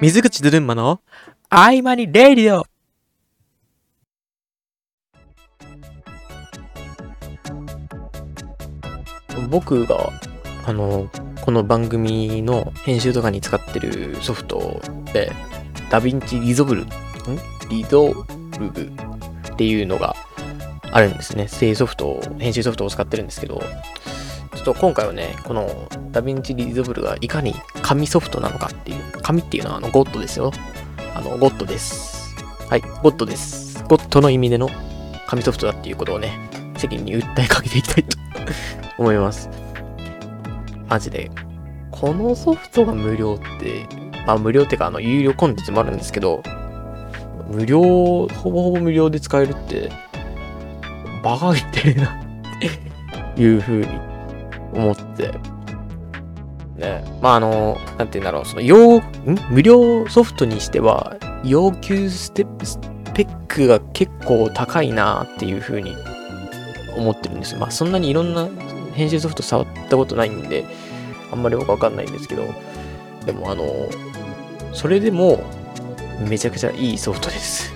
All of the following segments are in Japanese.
水口ドゥルンマの合間にレイディオ僕が、あの、この番組の編集とかに使ってるソフトで、ダヴィンチリゾブル、ん？リゾルブっていうのがあるんですね。正ソフトを、編集ソフトを使ってるんですけど、ちょっと今回はね、このダヴィンチリゾブルがいかに紙ソフトなのかっていう、紙っていうのはあのゴッドですよ。あの、ゴッドです。はい、ゴッドです。ゴッドの意味での紙ソフトだっていうことをね、世間に訴えかけていきたいと 思います。マジで。このソフトが無料って、まあ無料ってかあの有料コンテンツもあるんですけど、無料、ほぼほぼ無料で使えるって、バカげてるなって いう風に思って、ね。まああの、なんて言うんだろう、その要、ん？無料ソフトにしては、要求ステップスペックが結構高いなっていう風に思ってるんですまあそんなにいろんな編集ソフト触ったことないんで、あんまり僕わかんないんですけど、でもあの、それでも、めちゃくちゃいいソフトです。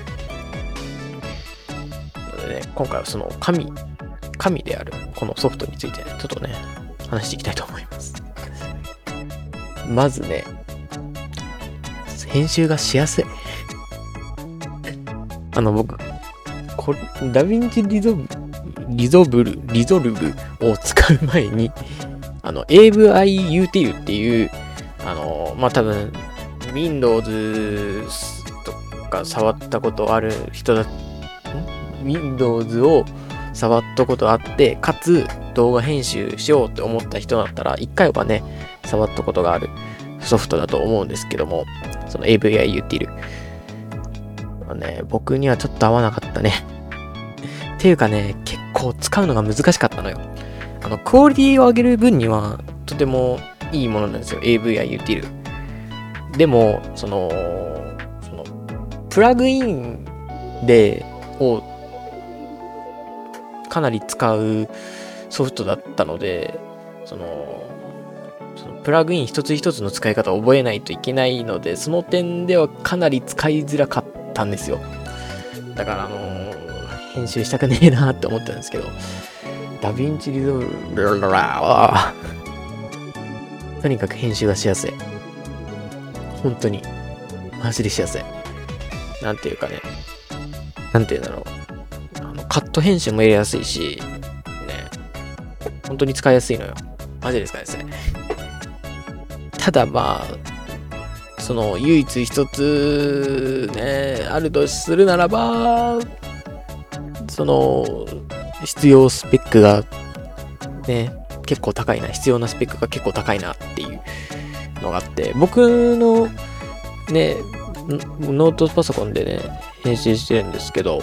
でね、今回はその神、神であるこのソフトについて、ちょっとね、話していきたいと思います。まずね、編集がしやすい。あの、僕、これダヴィンチリゾリゾブル、リゾルブを使う前に、あの、AVIUTIL っていう、あの、まあ、多分、Windows とか触ったことある人だ、Windows を触ったことあって、かつ動画編集しようって思った人だったら、一回はね、触ったことがあるソフトだと思うんですけども、その AVIUTIL。ね、僕にはちょっと合わなかったね。っていうかね、結構使うのが難しかったのよ。あの、クオリティを上げる分には、とてもいいものなんですよ。AV や UTIL。でも、その、その、プラグインで、を、かなり使うソフトだったので、その、そのプラグイン一つ一つの使い方を覚えないといけないので、その点ではかなり使いづらかったんですよ。だから、あの編集したくねえなって思ったんですけど、ダヴィンチリゾルブはとにかく編集がしやすい。本当に。マジでしやすい。なんていうかね。なんていうんだろう。カット編集も入れやすいし、本当に使いやすいのよ。マジで使いやすい。ただまあ、その唯一一つね、あるとするならば、その、必要スペックが、ね、結構高いな、必要なスペックが結構高いなっていうのがあって、僕のね、ノートパソコンでね、編集してるんですけど、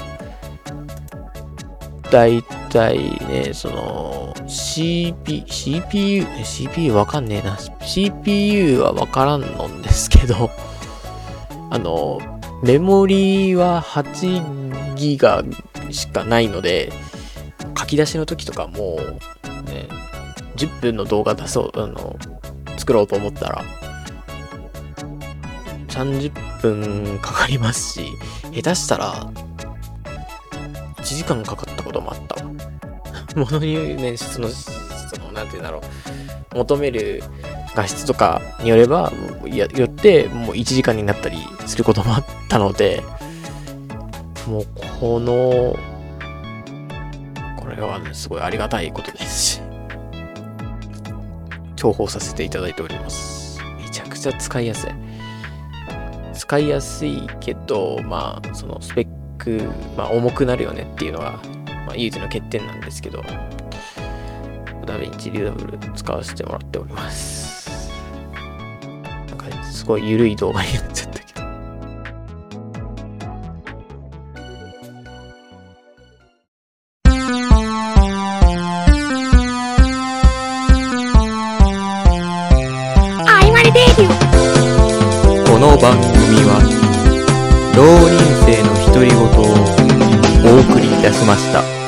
だいたいね、その、CP、CPU、CPU わかんねえな。CPU はわからんのんですけど、あの、メモリーは8ギガしかないので、書き出しの時とかもう、ね、10分の動画出そう、あの、作ろうと思ったら、30分かかりますし、下手したら、1時間かかったこともあった。ものにね、その、その、なんて言うんだろう、求める画質とかによれば、よって、もう1時間になったりすることもあったので、もうこの、これはね、すごいありがたいことですし、重宝させていただいております。めちゃくちゃ使いやすい。使いやすいけど、まあ、そのスペック、まあ、重くなるよねっていうのが、まあ、唯一の欠点なんですけど、ダヴィンチ使わせてもらっております。なんか、すごい緩い動画になっちゃったけど。この番組は浪人生の独り言をお送りいたしました。